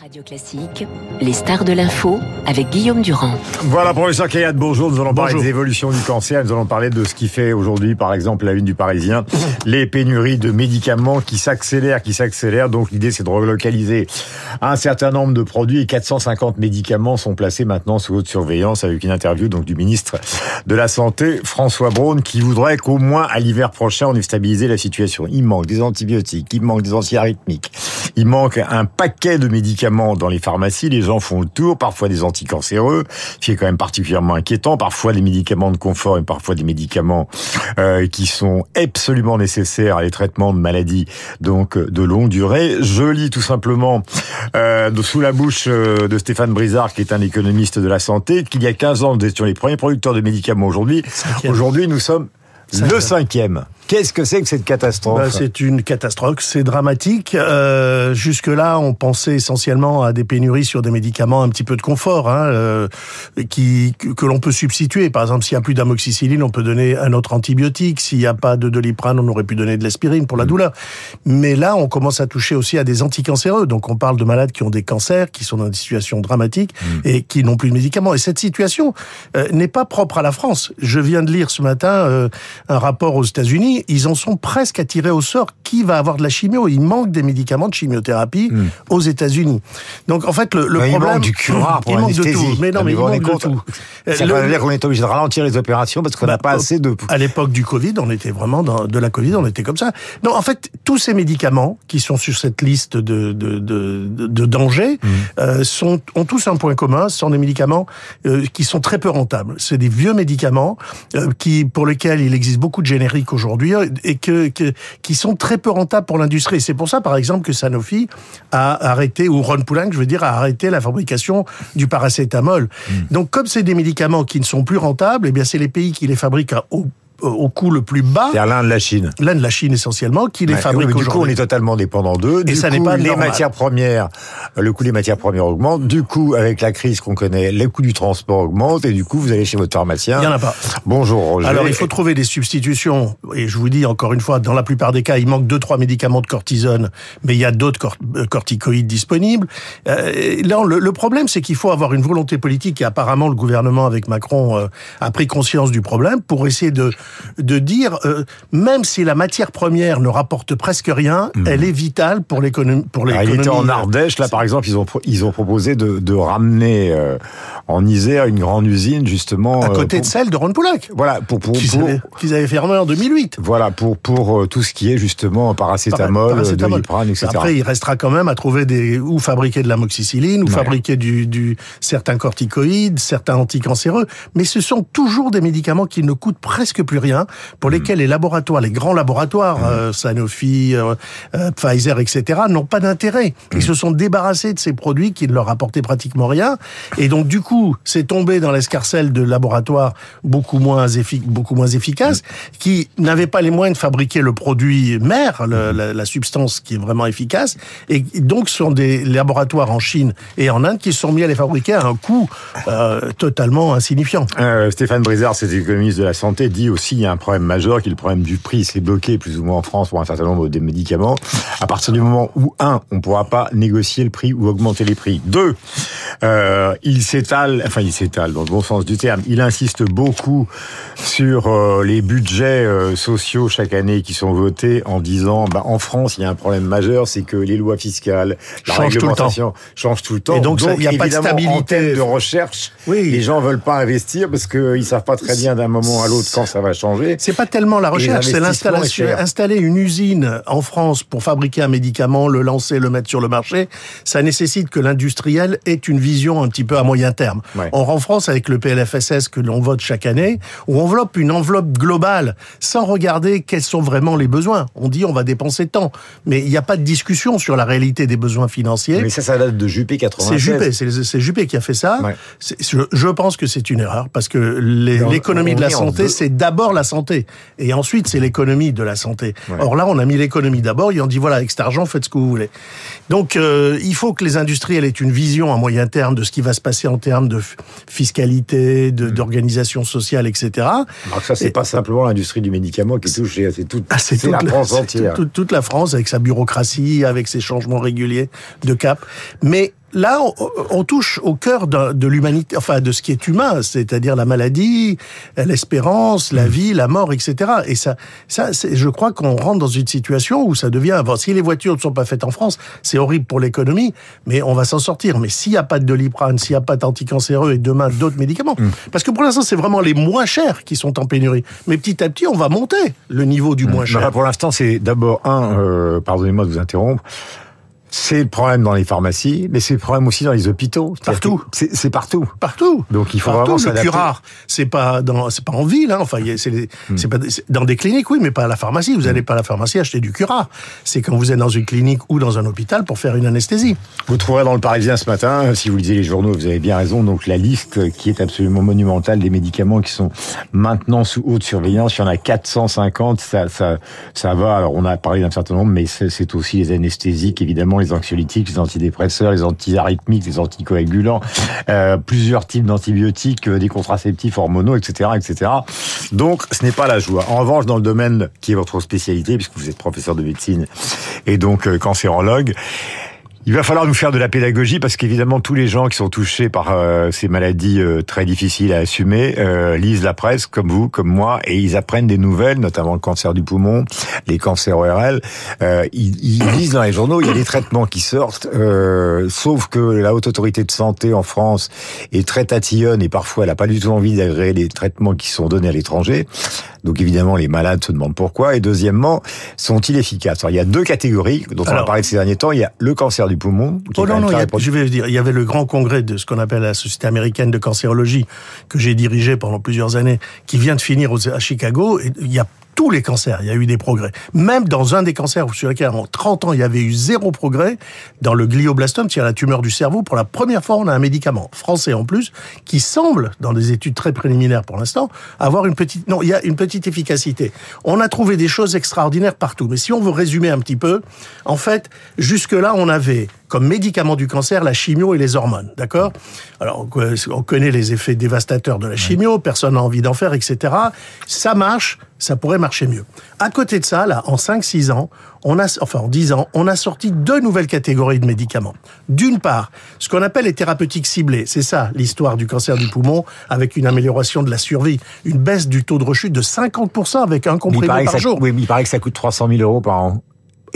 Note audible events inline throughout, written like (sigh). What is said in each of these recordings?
Radio Classique, les stars de l'info avec Guillaume Durand. Voilà, professeur Kayat, bonjour. Nous allons parler des évolutions du cancer. Nous allons parler de ce qui fait aujourd'hui, par exemple, la une du Parisien, (laughs) les pénuries de médicaments qui s'accélèrent, qui s'accélèrent. Donc l'idée, c'est de relocaliser un certain nombre de produits et 450 médicaments sont placés maintenant sous haute surveillance avec une interview donc du ministre de la Santé, François Braun, qui voudrait qu'au moins à l'hiver prochain, on ait stabilisé la situation. Il manque des antibiotiques, il manque des antiarythmiques, il manque un paquet de médicaments dans les pharmacies, les gens font le tour, parfois des anticancéreux, ce qui est quand même particulièrement inquiétant, parfois des médicaments de confort et parfois des médicaments euh, qui sont absolument nécessaires à les traitements de maladies donc de longue durée. Je lis tout simplement euh, sous la bouche euh, de Stéphane Brizard, qui est un économiste de la santé, qu'il y a 15 ans, nous étions les premiers producteurs de médicaments aujourd'hui. Aujourd'hui, nous sommes le cinquième. Qu'est-ce que c'est que cette catastrophe ben, C'est une catastrophe, c'est dramatique. Euh, Jusque-là, on pensait essentiellement à des pénuries sur des médicaments un petit peu de confort, hein, euh, qui que, l'on peut substituer. Par exemple, s'il n'y a plus d'amoxicilline, on peut donner un autre antibiotique. S'il n'y a pas de doliprane, on aurait pu donner de l'aspirine pour la mm. douleur. Mais là, on commence à toucher aussi à des anticancéreux. Donc, on parle de malades qui ont des cancers, qui sont dans des situations dramatiques mm. et qui n'ont plus de médicaments. Et cette situation euh, n'est pas propre à la France. Je viens de lire ce matin euh, un rapport aux États-Unis ils en sont presque à tirer au sort qui va avoir de la chimio? Il manque des médicaments de chimiothérapie hmm. aux États-Unis. Donc en fait, le, le problème, il manque du curare (laughs) pour il manque de tout. Mais non, mais il manque de tout. Ça veut dire qu'on est obligé de ralentir les opérations parce qu'on n'a bah, pas assez de. À l'époque du Covid, on était vraiment dans de la Covid, on était comme ça. Non, en fait, tous ces médicaments qui sont sur cette liste de de de, de dangers hmm. euh, sont ont tous un point commun. Ce sont des médicaments euh, qui sont très peu rentables. C'est des vieux médicaments euh, qui pour lesquels il existe beaucoup de génériques aujourd'hui et que, qui sont très peu rentables pour l'industrie. C'est pour ça, par exemple, que Sanofi a arrêté, ou Ron Poulenc, je veux dire, a arrêté la fabrication du paracétamol. Hmm. Donc, comme c'est des médicaments qui ne sont plus rentables, eh bien, c'est les pays qui les fabriquent au au coût le plus bas. C'est l'Inde, la Chine. L'Inde, la Chine essentiellement, qui les fabrique aujourd'hui. Du coup, on est totalement dépendant d'eux. Et ça n'est pas les matières premières, le coût des matières premières augmente. Du coup, avec la crise qu'on connaît, le coût du transport augmente. Et du coup, vous allez chez votre pharmacien. Il n'y en a pas. Bonjour Roger. Alors, il faut trouver des substitutions. Et je vous dis encore une fois, dans la plupart des cas, il manque deux, trois médicaments de cortisone, mais il y a d'autres euh, corticoïdes disponibles. Euh, là, le, problème, c'est qu'il faut avoir une volonté politique. Et apparemment, le gouvernement avec Macron euh, a pris conscience du problème pour essayer de de dire, euh, même si la matière première ne rapporte presque rien, hmm. elle est vitale pour l'économie. Pour l'économie. Il était en Ardèche, là par exemple, ils ont ils ont proposé de, de ramener euh, en Isère une grande usine justement à côté euh, de celle de Ron Poulac. Voilà pour pour qu'ils avaient, avaient, fermé en 2008. Voilà pour pour tout ce qui est justement paracétamol, paracétamol. Doliprane, etc. Après, il restera quand même à trouver des ou fabriquer de l'amoxicilline ou fabriquer du, du certains corticoïdes, certains anticancéreux, mais ce sont toujours des médicaments qui ne coûtent presque plus rien pour lesquels les laboratoires, les grands laboratoires, euh, Sanofi, euh, euh, Pfizer, etc., n'ont pas d'intérêt. Ils se sont débarrassés de ces produits qui ne leur apportaient pratiquement rien. Et donc, du coup, c'est tombé dans l'escarcelle de laboratoires beaucoup moins, beaucoup moins efficaces, qui n'avaient pas les moyens de fabriquer le produit mère, la, la, substance qui est vraiment efficace. Et donc, ce sont des laboratoires en Chine et en Inde qui se sont mis à les fabriquer à un coût totalement insignifiant. Stéphane Brizard, cet économiste de la santé, dit aussi il y a un problème majeur qui est le problème du prix. C'est bloqué plus ou moins en France pour un certain nombre de médicaments. À partir du moment où, un, on ne pourra pas négocier le prix ou augmenter les prix. Deux, euh, il s'étale, enfin il s'étale dans le bon sens du terme, il insiste beaucoup sur euh, les budgets euh, sociaux chaque année qui sont votés en disant, bah, en France, il y a un problème majeur, c'est que les lois fiscales, la Change réglementation changent tout le temps. Et donc, il n'y a pas de stabilité. de recherche, oui. les gens veulent pas investir parce qu'ils savent pas très bien d'un moment à l'autre quand ça va changer. C'est pas tellement la recherche, c'est l'installation. Installer une usine en France pour fabriquer un médicament, le lancer, le mettre sur le marché, ça nécessite que l'industriel ait une vision un petit peu à moyen terme. Or, en France, avec le PLFSS que l'on vote chaque année, on enveloppe une enveloppe globale sans regarder quels sont vraiment les besoins. On dit on va dépenser tant, mais il n'y a pas de discussion sur la réalité des besoins financiers. Mais ça, ça date de Juppé 96. C'est Juppé, c'est Juppé qui a fait ça. Je, pense que c'est une erreur parce que l'économie de la santé, c'est d'abord la santé. Et ensuite, c'est l'économie de la santé. Or là, on a mis l'économie d'abord et on dit voilà, avec cet argent, faites ce que vous voulez. Donc, euh, il faut que les industriels aient une vision à moyen terme de ce qui va se passer en termes de fiscalité, mm. d'organisation sociale, etc. Alors ça, c'est pas simplement l'industrie du médicament qui touche, c'est toute, ah, toute la France entière. Toute, toute la France avec sa bureaucratie, avec ses changements réguliers de cap. Mais là, on, touche au cœur de, l'humanité, enfin de ce qui est humain, c'est-à-dire la maladie, l'espérance, la mm. vie, la mort, etc. Et ça, ça, je crois qu'on rentre dans une situation où ça devient. Bon, si les voitures ne sont pas faites en France, c'est horrible pour l'économie, mais on va s'en sortir. Mais s'il n'y a pas de doliprane, s'il n'y a pas d'anticancéreux et demain d'autres médicaments, mm. parce que pour l'instant c'est vraiment les moins chers qui sont en pénurie. Mais petit à petit, on va monter le niveau du mm. moins cher. pour l'instant, c'est d'abord un. Euh, pardonnez-moi de vous interrompre c'est le problème dans les pharmacies, mais c'est le problème aussi dans les hôpitaux. Partout. C'est partout. Partout. Donc il faut vraiment s'adapter. Le curare, c'est pas dans, c'est pas en ville, hein. Enfin, c'est hmm. pas dans des cliniques, oui, mais pas à la pharmacie. Vous n'allez hmm. pas à la pharmacie acheter du curare. C'est quand vous êtes dans une clinique ou dans un hôpital pour faire une anesthésie. Vous trouverez dans le Parisien ce matin, si vous lisez les journaux, vous avez bien raison. Donc la liste qui est absolument monumentale des médicaments qui sont maintenant sous haute surveillance. Il y en a 450. Ça, ça, ça va. Alors on a parlé d'un certain nombre, mais c'est aussi les anesthésiques, évidemment les anxiolytiques, les antidépresseurs, les antiarythmiques, les anticoagulants, euh, plusieurs types d'antibiotiques, euh, des contraceptifs hormonaux, etc.. Donc, ce n'est pas la joie. En revanche, dans le domaine qui est votre spécialité, puisque vous êtes professeur de médecine et donc euh, cancérologue, il va falloir nous faire de la pédagogie parce qu'évidemment tous les gens qui sont touchés par euh, ces maladies euh, très difficiles à assumer euh, lisent la presse comme vous, comme moi, et ils apprennent des nouvelles, notamment le cancer du poumon, les cancers ORL. Ils, ils, lisent dans les journaux, il y a des traitements qui sortent, sauf que la haute autorité de santé en France est très tatillonne et parfois elle n'a pas du tout envie d'agréer les traitements qui sont donnés à l'étranger. Donc évidemment, les malades se demandent pourquoi. Et deuxièmement, sont-ils efficaces? Alors, il y a deux catégories dont on a parlé ces derniers temps. Il y a le cancer du poumon. oh non, non, je vais dire, il y avait le grand congrès de ce qu'on appelle la Société américaine de cancérologie que j'ai dirigé pendant plusieurs années, qui vient de finir à Chicago. Et il y a tous les cancers, il y a eu des progrès. Même dans un des cancers sur lequel en 30 ans il y avait eu zéro progrès, dans le glioblastome, c'est-à-dire la tumeur du cerveau, pour la première fois on a un médicament français en plus qui semble, dans des études très préliminaires pour l'instant, avoir une petite, non, il y a une petite efficacité. On a trouvé des choses extraordinaires partout. Mais si on veut résumer un petit peu, en fait, jusque là on avait comme médicament du cancer la chimio et les hormones, d'accord? Alors on connaît les effets dévastateurs de la chimio, personne n'a envie d'en faire, etc. Ça marche, ça pourrait marcher mieux. À côté de ça, là, en 5-6 ans, on a, enfin en 10 ans, on a sorti deux nouvelles catégories de médicaments. D'une part, ce qu'on appelle les thérapeutiques ciblées. C'est ça l'histoire du cancer du poumon, avec une amélioration de la survie, une baisse du taux de rechute de 50% avec un comprimé par jour. oui, mais il paraît que ça coûte 300 000 euros par an.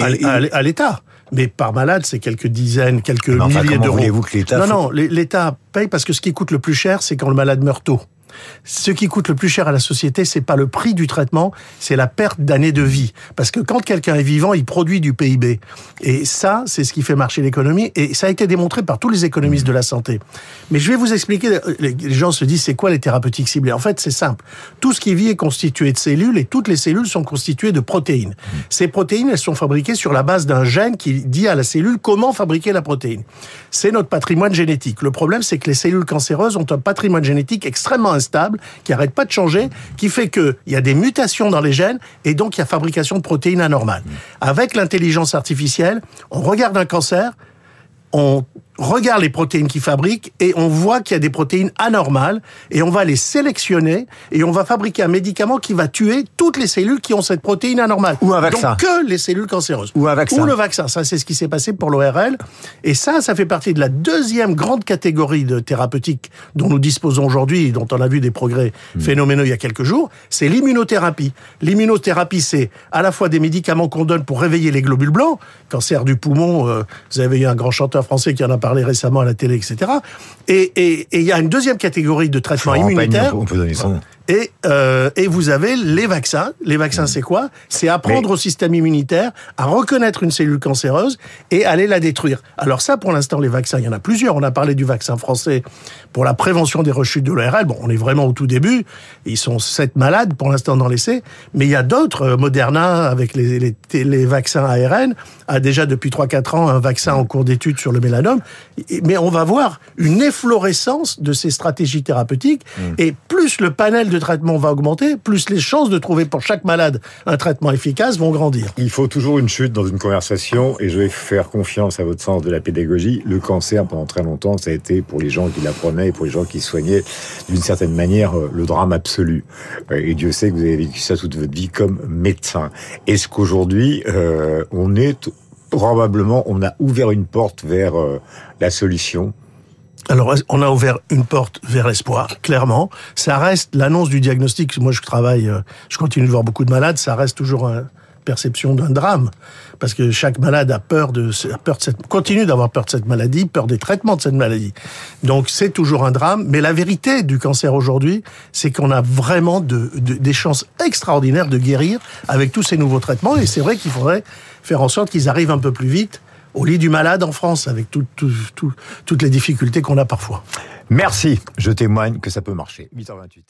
À l'État mais par malade, c'est quelques dizaines, quelques milliers d'euros. Non, non, l'État paye parce que ce qui coûte le plus cher, c'est quand le malade meurt tôt. Ce qui coûte le plus cher à la société, c'est pas le prix du traitement, c'est la perte d'années de vie. Parce que quand quelqu'un est vivant, il produit du PIB. Et ça, c'est ce qui fait marcher l'économie. Et ça a été démontré par tous les économistes de la santé. Mais je vais vous expliquer, les gens se disent, c'est quoi les thérapeutiques ciblées? En fait, c'est simple. Tout ce qui vit est constitué de cellules et toutes les cellules sont constituées de protéines. Ces protéines, elles sont fabriquées sur la base d'un gène qui dit à la cellule comment fabriquer la protéine. C'est notre patrimoine génétique. Le problème, c'est que les cellules cancéreuses ont un patrimoine génétique extrêmement stable, qui arrête pas de changer, qui fait qu'il y a des mutations dans les gènes et donc il y a fabrication de protéines anormales. Avec l'intelligence artificielle, on regarde un cancer, on regarde les protéines qu'ils fabriquent et on voit qu'il y a des protéines anormales et on va les sélectionner et on va fabriquer un médicament qui va tuer toutes les cellules qui ont cette protéine anormale. Ou un vaccin. Donc que les cellules cancéreuses. Ou un vaccin. Ou le vaccin. Ça, c'est ce qui s'est passé pour l'ORL. Et ça, ça fait partie de la deuxième grande catégorie de thérapeutiques dont nous disposons aujourd'hui et dont on a vu des progrès hmm. phénoménaux il y a quelques jours. C'est l'immunothérapie. L'immunothérapie, c'est à la fois des médicaments qu'on donne pour réveiller les globules blancs, cancer du poumon, euh, vous avez eu un grand chanteur français qui en a parlé récemment à la télé, etc. Et il y a une deuxième catégorie de traitements immunitaires. On peut donner son et, euh, et vous avez les vaccins. Les vaccins, c'est quoi? C'est apprendre au système immunitaire à reconnaître une cellule cancéreuse et aller la détruire. Alors ça, pour l'instant, les vaccins, il y en a plusieurs. On a parlé du vaccin français pour la prévention des rechutes de l'ORL. Bon, on est vraiment au tout début. Ils sont sept malades pour l'instant dans l'essai. Mais il y a d'autres. Euh, Moderna, avec les, les, les vaccins ARN, a déjà depuis 3-4 ans un vaccin en cours d'étude sur le mélanome. Mais on va voir une efflorescence de ces stratégies thérapeutiques. Mmh. Et plus le panel de traitement va augmenter, plus les chances de trouver pour chaque malade un traitement efficace vont grandir. Il faut toujours une chute dans une conversation et je vais faire confiance à votre sens de la pédagogie. Le cancer, pendant très longtemps, ça a été pour les gens qui l'apprenaient pour les gens qui soignaient, d'une certaine manière, euh, le drame absolu. Euh, et Dieu sait que vous avez vécu ça toute votre vie comme médecin. Est-ce qu'aujourd'hui, euh, on est probablement on a ouvert une porte vers la solution? Alors, on a ouvert une porte vers l'espoir, clairement. Ça reste l'annonce du diagnostic. Moi, je travaille, euh, je continue de voir beaucoup de malades. Ça reste toujours une perception d'un drame, parce que chaque malade a peur de, a peur de cette, continue d'avoir peur de cette maladie, peur des traitements de cette maladie. Donc, c'est toujours un drame. Mais la vérité du cancer aujourd'hui, c'est qu'on a vraiment de, des chances extraordinaires de guérir avec tous ces nouveaux traitements. Et c'est vrai qu'il faudrait faire en sorte qu'ils arrivent un peu plus vite au lit du malade en France, avec toutes les difficultés qu'on a parfois. Merci, je témoigne que ça peut marcher. 8h28.